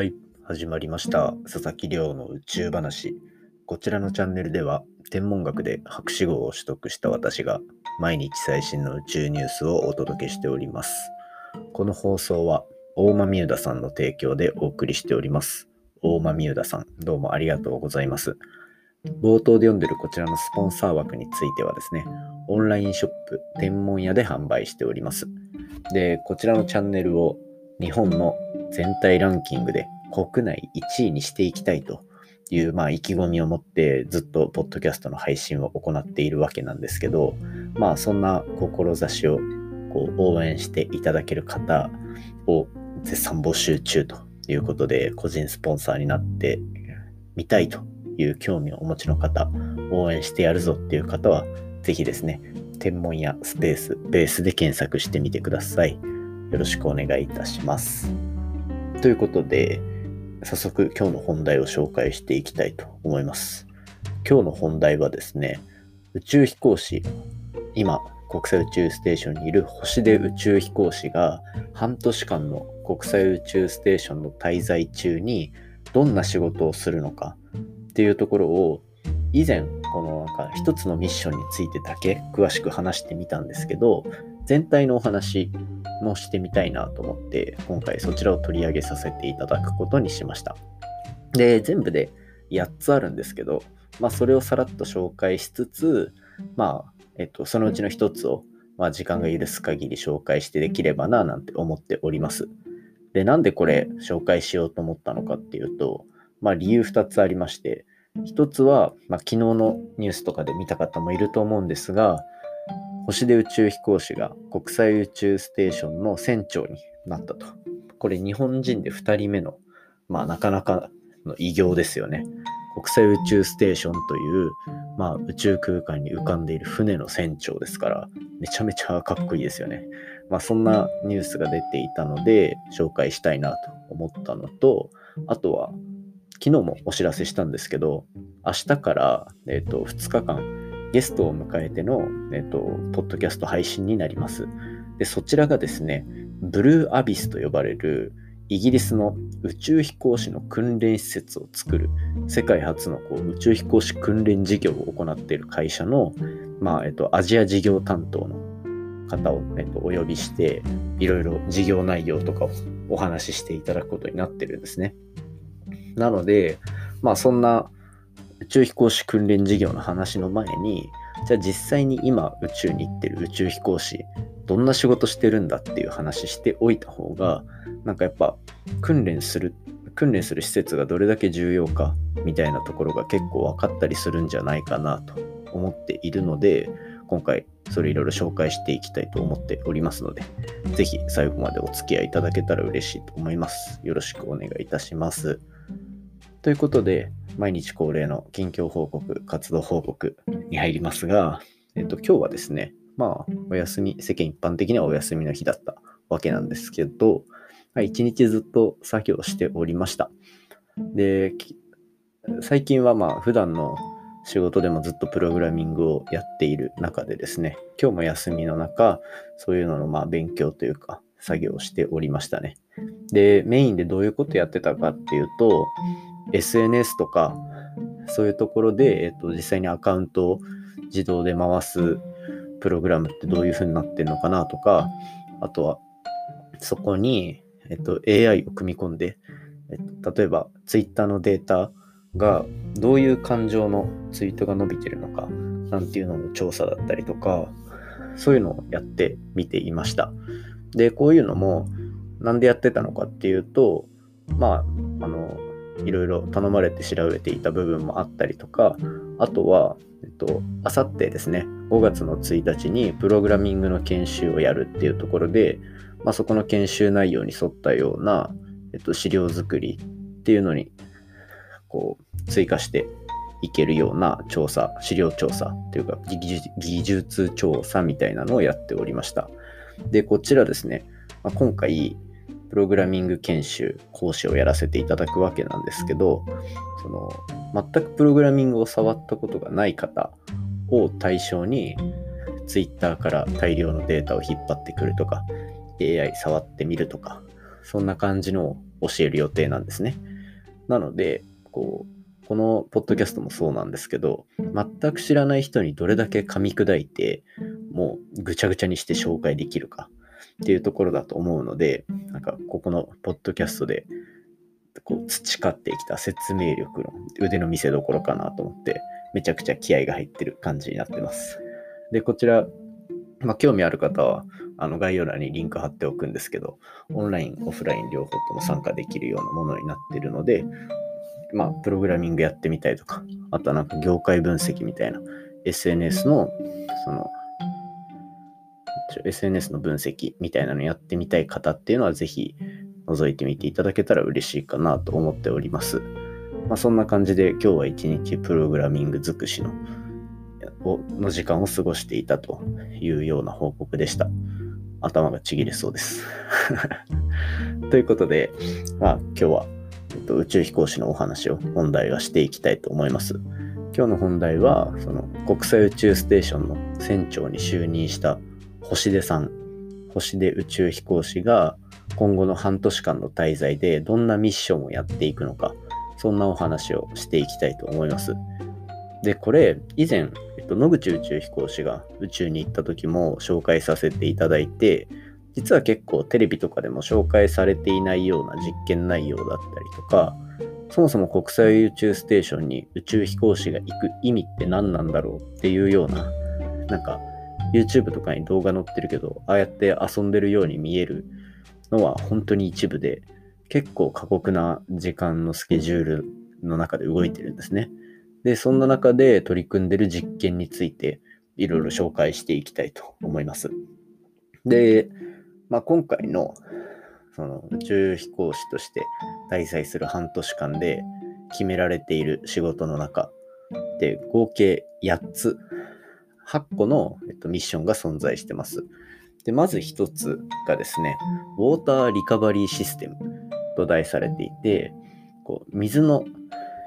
はい、始まりました。佐々木亮の宇宙話。こちらのチャンネルでは、天文学で博士号を取得した私が、毎日最新の宇宙ニュースをお届けしております。この放送は、大間美宇田さんの提供でお送りしております。大間美宇田さん、どうもありがとうございます。冒頭で読んでるこちらのスポンサー枠についてはですね、オンラインショップ、天文屋で販売しております。で、こちらのチャンネルを日本の全体ランキングで国内1位にしていきたいという、まあ、意気込みを持ってずっとポッドキャストの配信を行っているわけなんですけど、まあ、そんな志をこう応援していただける方を絶賛募集中ということで、個人スポンサーになってみたいという興味をお持ちの方、応援してやるぞっていう方は、ぜひですね、天文やスペース、ベースで検索してみてください。よろしくお願いいたします。ということで、早速今日の本題を紹介していきたいと思います。今日の本題はですね、宇宙飛行士、今、国際宇宙ステーションにいる星出宇宙飛行士が半年間の国際宇宙ステーションの滞在中にどんな仕事をするのかっていうところを以前このなんか一つのミッションについてだけ詳しく話してみたんですけど全体のお話もしてみたいなと思って今回そちらを取り上げさせていただくことにしました。で全部で8つあるんですけどまあそれをさらっと紹介しつつまあえっとそのうちの1つをまあ時間が許す限り紹介してできればななんて思っております。でなんでこれ紹介しようと思ったのかっていうとまあ理由2つありまして一つは、まあ、昨日のニュースとかで見た方もいると思うんですが、星出宇宙飛行士が国際宇宙ステーションの船長になったと。これ日本人で2人目の、まあなかなかの偉業ですよね。国際宇宙ステーションという、まあ宇宙空間に浮かんでいる船の船長ですから、めちゃめちゃかっこいいですよね。まあそんなニュースが出ていたので、紹介したいなと思ったのと、あとは、昨日もお知らせしたんですけど、明日から、えー、と2日間ゲストを迎えての、えー、とポッドキャスト配信になります。で、そちらがですね、ブルーアビスと呼ばれるイギリスの宇宙飛行士の訓練施設を作る世界初のこう宇宙飛行士訓練事業を行っている会社の、まあえっと、アジア事業担当の方を、えっと、お呼びして、いろいろ事業内容とかをお話ししていただくことになってるんですね。なので、まあそんな宙飛行士訓練事業の話の前に、じゃあ実際に今宇宙に行ってる宇宙飛行士、どんな仕事してるんだっていう話しておいた方が、なんかやっぱ訓練する、訓練する施設がどれだけ重要かみたいなところが結構分かったりするんじゃないかなと思っているので、今回それいろいろ紹介していきたいと思っておりますので、ぜひ最後までお付き合いいただけたら嬉しいと思います。よろしくお願いいたします。ということで、毎日恒例の近況報告、活動報告に入りますが、えっと、今日はですね、まあ、お休み、世間一般的にはお休みの日だったわけなんですけど、まあ一日ずっと作業しておりました。で、最近はまあ、普段の仕事でもずっとプログラミングをやっている中でですね、今日も休みの中、そういうののまあ勉強というか、作業をしておりましたね。で、メインでどういうことやってたかっていうと、SNS とか、そういうところで、えっと、実際にアカウントを自動で回すプログラムってどういう風になってるのかなとか、あとは、そこに、えっと、AI を組み込んで、えっと、例えば Twitter のデータがどういう感情のツイートが伸びてるのか、なんていうのの調査だったりとか、そういうのをやってみていました。で、こういうのも、なんでやってたのかっていうと、まあ、あの、いろいろ頼まれて調べていた部分もあったりとか、あとは、えっと、あさってですね、5月の1日にプログラミングの研修をやるっていうところで、まあ、そこの研修内容に沿ったような、えっと、資料作りっていうのに、こう、追加していけるような調査、資料調査っていうか、技術調査みたいなのをやっておりました。で、こちらですね、まあ、今回、プログラミング研修講師をやらせていただくわけなんですけど、その全くプログラミングを触ったことがない方を対象に、Twitter から大量のデータを引っ張ってくるとか、AI 触ってみるとか、そんな感じのを教える予定なんですね。なので、こう、このポッドキャストもそうなんですけど、全く知らない人にどれだけ噛み砕いて、もうぐちゃぐちゃにして紹介できるかっていうところだと思うので、なんかここのポッドキャストでこう培ってきた説明力の腕の見せ所かなと思って、めちゃくちゃ気合が入ってる感じになってます。で、こちら、まあ、興味ある方は、あの概要欄にリンク貼っておくんですけど、オンライン、オフライン両方とも参加できるようなものになってるので、まあ、プログラミングやってみたいとか、あとはなんか業界分析みたいな、SNS の、その、SNS の分析みたいなのやってみたい方っていうのは、ぜひ覗いてみていただけたら嬉しいかなと思っております。まあ、そんな感じで今日は一日プログラミング尽くしのの時間を過ごしていたというような報告でした。頭がちぎれそうです。ということで、まあ今日は、えっと、宇宙飛行士のお話を本題はしていきたいと思います。今日の本題は、その国際宇宙ステーションの船長に就任した星出さん、星出宇宙飛行士が今後の半年間の滞在でどんなミッションをやっていくのか、そんなお話をしていきたいと思います。で、これ、以前、えっと、野口宇宙飛行士が宇宙に行った時も紹介させていただいて、実は結構テレビとかでも紹介されていないような実験内容だったりとか、そもそも国際宇宙ステーションに宇宙飛行士が行く意味って何なんだろうっていうような、なんか YouTube とかに動画載ってるけど、ああやって遊んでるように見えるのは本当に一部で、結構過酷な時間のスケジュールの中で動いてるんですね。で、そんな中で取り組んでる実験についていろいろ紹介していきたいと思います。で、まあ、今回のその宇宙飛行士として滞在する半年間で決められている仕事の中で合計8つ、8個の、えっと、ミッションが存在してます。で、まず1つがですね、ウォーターリカバリーシステムと題されていて、こう水の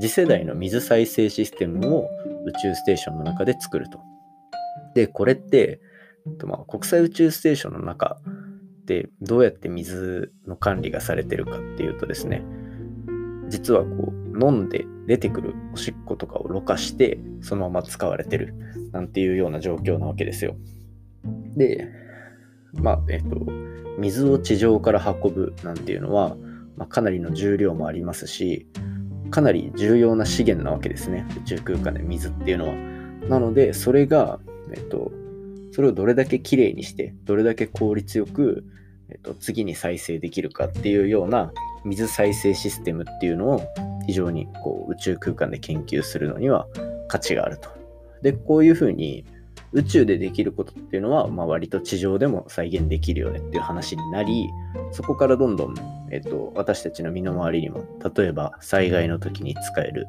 次世代の水再生システムを宇宙ステーションの中で作ると。で、これって、まあ、国際宇宙ステーションの中でどうやって水の管理がされてるかっていうとですね、実はこう飲んで出てくるおしっことかをろ過してそのまま使われてるなんていうような状況なわけですよ。で、まあ、えっと、水を地上から運ぶなんていうのは、まあ、かなりの重量もありますし、かなり重要な資源なわけですね。宇宙空間で水っていうのは。なので、それが、えっと、それをどれだけきれいにして、どれだけ効率よく、えっと、次に再生できるかっていうような水再生システムっていうのを非常にこう宇宙空間で研究するのには価値があると。で、こういうふうに宇宙でできることっていうのは、まあ、割と地上でも再現できるよねっていう話になり、そこからどんどん、えっと、私たちの身の回りにも、例えば災害の時に使える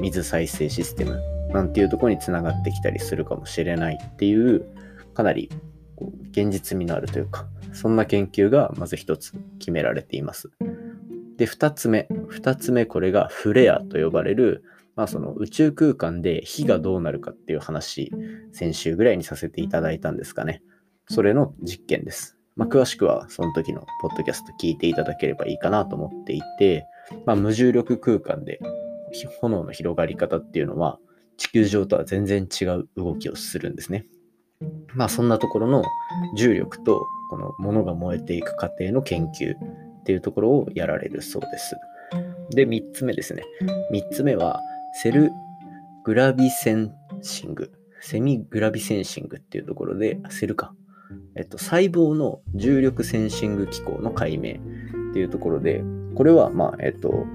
水再生システムなんていうところにつながってきたりするかもしれないっていう、かなり現実味のあるというか、そんな研究がまず一つ決められています。で、二つ目。二つ目、これがフレアと呼ばれる、まあ、その宇宙空間で火がどうなるかっていう話、先週ぐらいにさせていただいたんですかね。それの実験です。まあ、詳しくはその時のポッドキャスト聞いていただければいいかなと思っていて、まあ、無重力空間で炎の広がり方っていうのは地球上とは全然違う動きをするんですね。まあそんなところの重力とこの物が燃えていく過程の研究っていうところをやられるそうです。で、3つ目ですね。3つ目は Cell Gravisensing、Semi Gravisensing っていうところで、 Cell か。えっと、細胞の重力センシング機構の解明っていうところで、これは、まあ、えっと、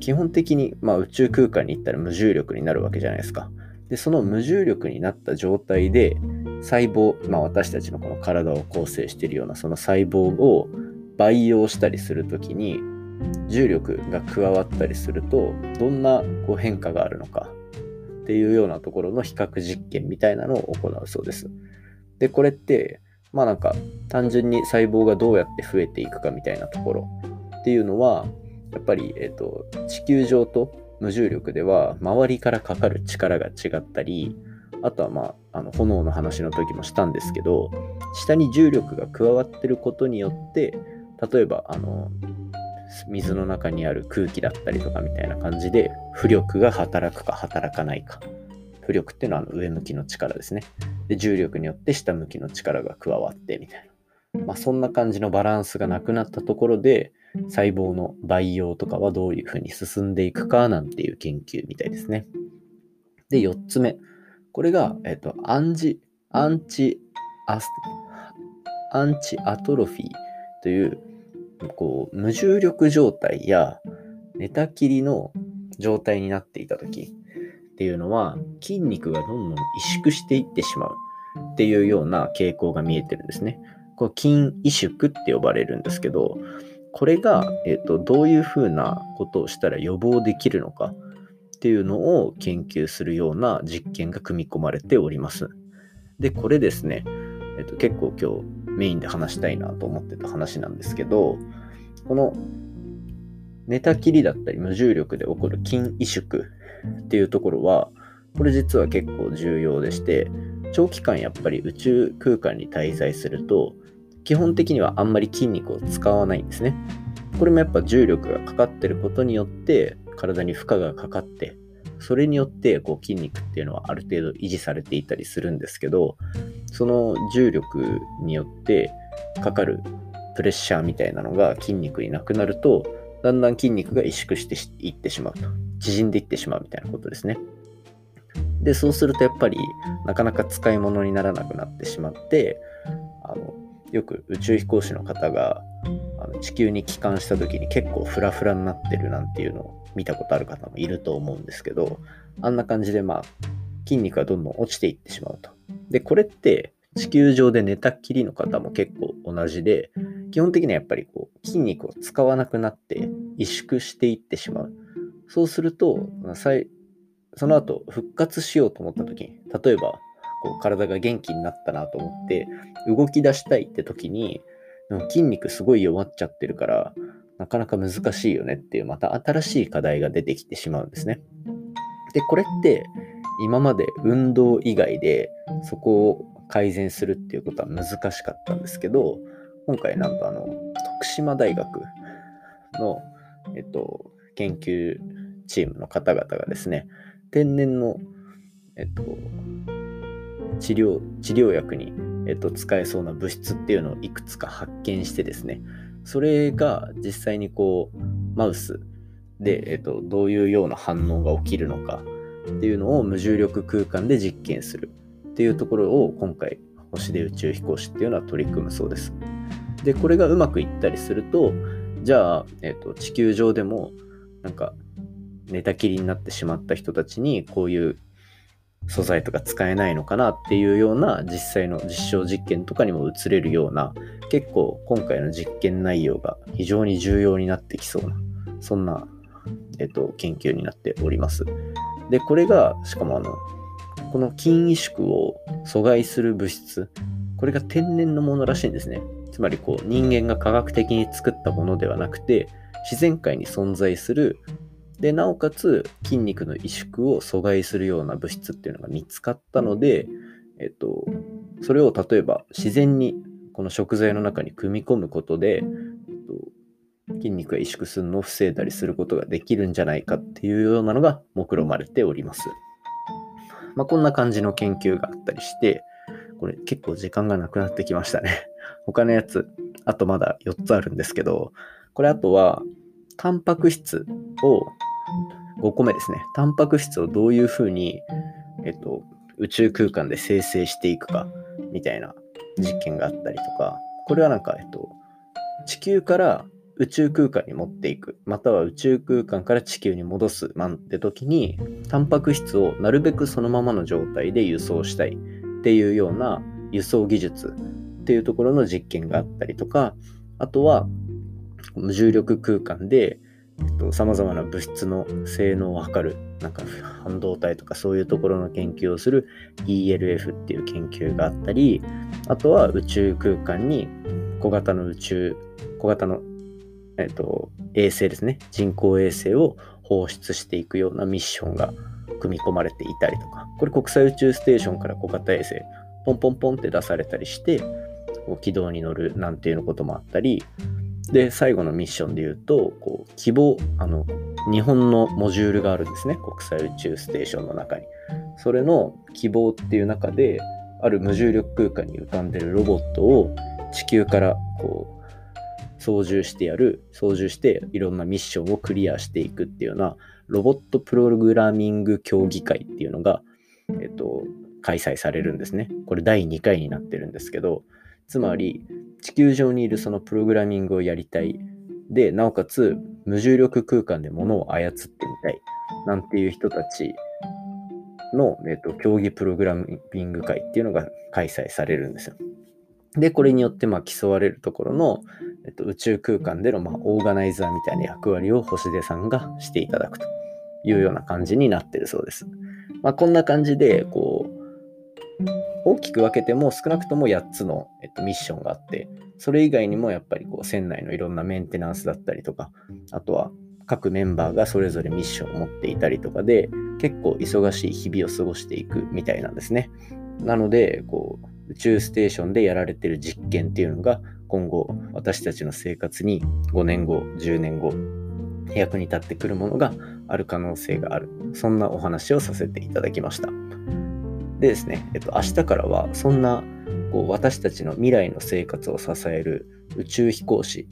基本的に、まあ、宇宙空間に行ったら無重力になるわけじゃないですか。で、その無重力になった状態で、細胞、まあ、私たちのこの体を構成しているようなその細胞を培養したりするときに、重力が加わったりするとどんなこう変化があるのかっていうようなところの比較実験みたいなのを行うそうです。で、これってまあなんか単純に細胞がどうやって増えていくかみたいなところっていうのはやっぱり、えーと、地球上と無重力では周りからかかる力が違ったりあとはまああの炎の話の時もしたんですけど下に重力が加わってることによって例えばあの水の中にある空気だったりとかみたいな感じで浮力が働くか働かないか。浮力っていうのはあの上向きの力ですね。で重力によって下向きの力が加わってみたいな、まあ、そんな感じのバランスがなくなったところで細胞の培養とかはどういうふうに進んでいくかなんていう研究みたいですね。で4つ目。これが、えっと、アンジアンチアスアンチアトロフィーというこう無重力状態や寝たきりの状態になっていた時っていうのは筋肉がどんどん萎縮していってしまうっていうような傾向が見えてるんですね。これ筋萎縮って呼ばれるんですけどこれが、えーと、どういうふうなことをしたら予防できるのかっていうのを研究するような実験が組み込まれております。でこれですね、えーと結構今日メインで話したいなと思ってた話なんですけど、この寝たきりだったり無重力で起こる筋萎縮っていうところは、これ実は結構重要でして、長期間やっぱり宇宙空間に滞在すると、基本的にはあんまり筋肉を使わないんですね。これもやっぱ重力がかかってることによって体に負荷がかかってそれによってこう筋肉っていうのはある程度維持されていたりするんですけどその重力によってかかるプレッシャーみたいなのが筋肉になくなるとだんだん筋肉が萎縮していってしまうと。縮んでいってしまうみたいなことですね。でそうするとやっぱりなかなか使い物にならなくなってしまってあのよく宇宙飛行士の方があの地球に帰還した時に結構フラフラになってるなんていうのを見たことある方もいると思うんですけどあんな感じでまあ筋肉がどんどん落ちていってしまうと。でこれって地球上で寝たっきりの方も結構同じで基本的にはやっぱりこう筋肉を使わなくなって萎縮していってしまう。そうするとその後復活しようと思った時に例えばこう体が元気になったなと思って動き出したいって時に筋肉すごい弱っちゃってるからなかなか難しいよねっていうまた新しい課題が出てきてしまうんですね。でこれって今まで運動以外でそこを改善するっていうことは難しかったんですけど今回なんとあの徳島大学の、えっと、研究チームの方々がですね天然の、えっと、治療、治療薬に、えっと、使えそうな物質っていうのをいくつか発見してですね、それが実際にこう、マウスで、えっと、どういうような反応が起きるのかっていうのを無重力空間で実験するっていうところを今回、星で宇宙飛行士っていうのは取り組むそうです。で、これがうまくいったりすると、じゃあ、えっと、地球上でも、なんか、寝たきりになってしまった人たちにこういう素材とか使えないのかなっていうような実際の実証実験とかにも移れるような結構今回の実験内容が非常に重要になってきそうなそんな、えっと、研究になっております。でこれがしかもあのこの筋萎縮を阻害する物質これが天然のものらしいんですね。つまりこう人間が科学的に作ったものではなくて自然界に存在するで、なおかつ筋肉の萎縮を阻害するような物質っていうのが見つかったので、えっと、それを例えば自然にこの食材の中に組み込むことで、えっと、筋肉が萎縮するのを防いだりすることができるんじゃないかっていうようなのが目論まれております。まあ、こんな感じの研究があったりして、これ結構時間がなくなってきましたね。他のやつ、あとまだ4つあるんですけど、これあとは、タンパク質を5個目ですね。タンパク質をどういうふうに、えっと、宇宙空間で生成していくかみたいな実験があったりとか、これはなんか、えっと、地球から宇宙空間に持っていく、または宇宙空間から地球に戻すなんて時に、タンパク質をなるべくそのままの状態で輸送したいっていうような輸送技術っていうところの実験があったりとか、あとは無重力空間でさまざまな物質の性能を測るなんか半導体とかそういうところの研究をする ELF っていう研究があったりあとは宇宙空間に小型の宇宙小型の、えっと、衛星ですね。人工衛星を放出していくようなミッションが組み込まれていたりとか。これ国際宇宙ステーションから小型衛星ポンポンポンって出されたりして軌道に乗るなんていうのこともあったりで、最後のミッションで言うと、こう希望、あの、日本のモジュールがあるんですね、国際宇宙ステーションの中に。それの希望っていう中で、ある無重力空間に浮かんでるロボットを地球からこう操縦してやる、操縦していろんなミッションをクリアしていくっていうようなロボットプログラミング協議会っていうのが、えっと、開催されるんですね。これ第2回になってるんですけど、つまり地球上にいるそのプログラミングをやりたい。で、なおかつ無重力空間で物を操ってみたい。なんていう人たちの、えっと、競技プログラミング会っていうのが開催されるんですよ。で、これによってまあ競われるところの、えっと、宇宙空間でのまあオーガナイザーみたいな役割を星出さんがしていただくというような感じになってるそうです。まあ、こんな感じで、こう、大きく分けても少なくとも8つの、えっと、ミッションがあって、それ以外にもやっぱりこう船内のいろんなメンテナンスだったりとか、あとは各メンバーがそれぞれミッションを持っていたりとかで、結構忙しい日々を過ごしていくみたいなんですね。なので、こう、宇宙ステーションでやられてる実験っていうのが、今後、私たちの生活に5年後、10年後、役に立ってくるものがある可能性がある。そんなお話をさせていただきました。でですね、えっと、明日からはそんなこう私たちの未来の生活を支える宇宙飛行士、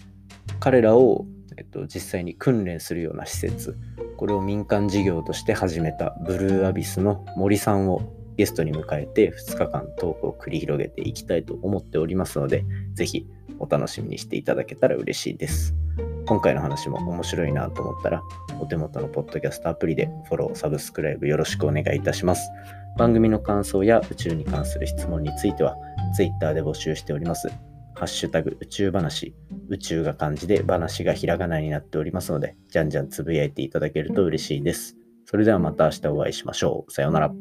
彼らを、えっと、実際に訓練するような施設、これを民間事業として始めたブルーアビスの森さんをゲストに迎えて2日間トークを繰り広げていきたいと思っておりますので、ぜひお楽しみにしていただけたら嬉しいです。今回の話も面白いなと思ったら、お手元のポッドキャストアプリでフォロー、サブスクライブよろしくお願いいたします。番組の感想や宇宙に関する質問については、Twitter で募集しております。ハッシュタグ宇宙話、宇宙が漢字で話がひらがなになっておりますので、じゃんじゃんつぶやいていただけると嬉しいです。それではまた明日お会いしましょう。さようなら。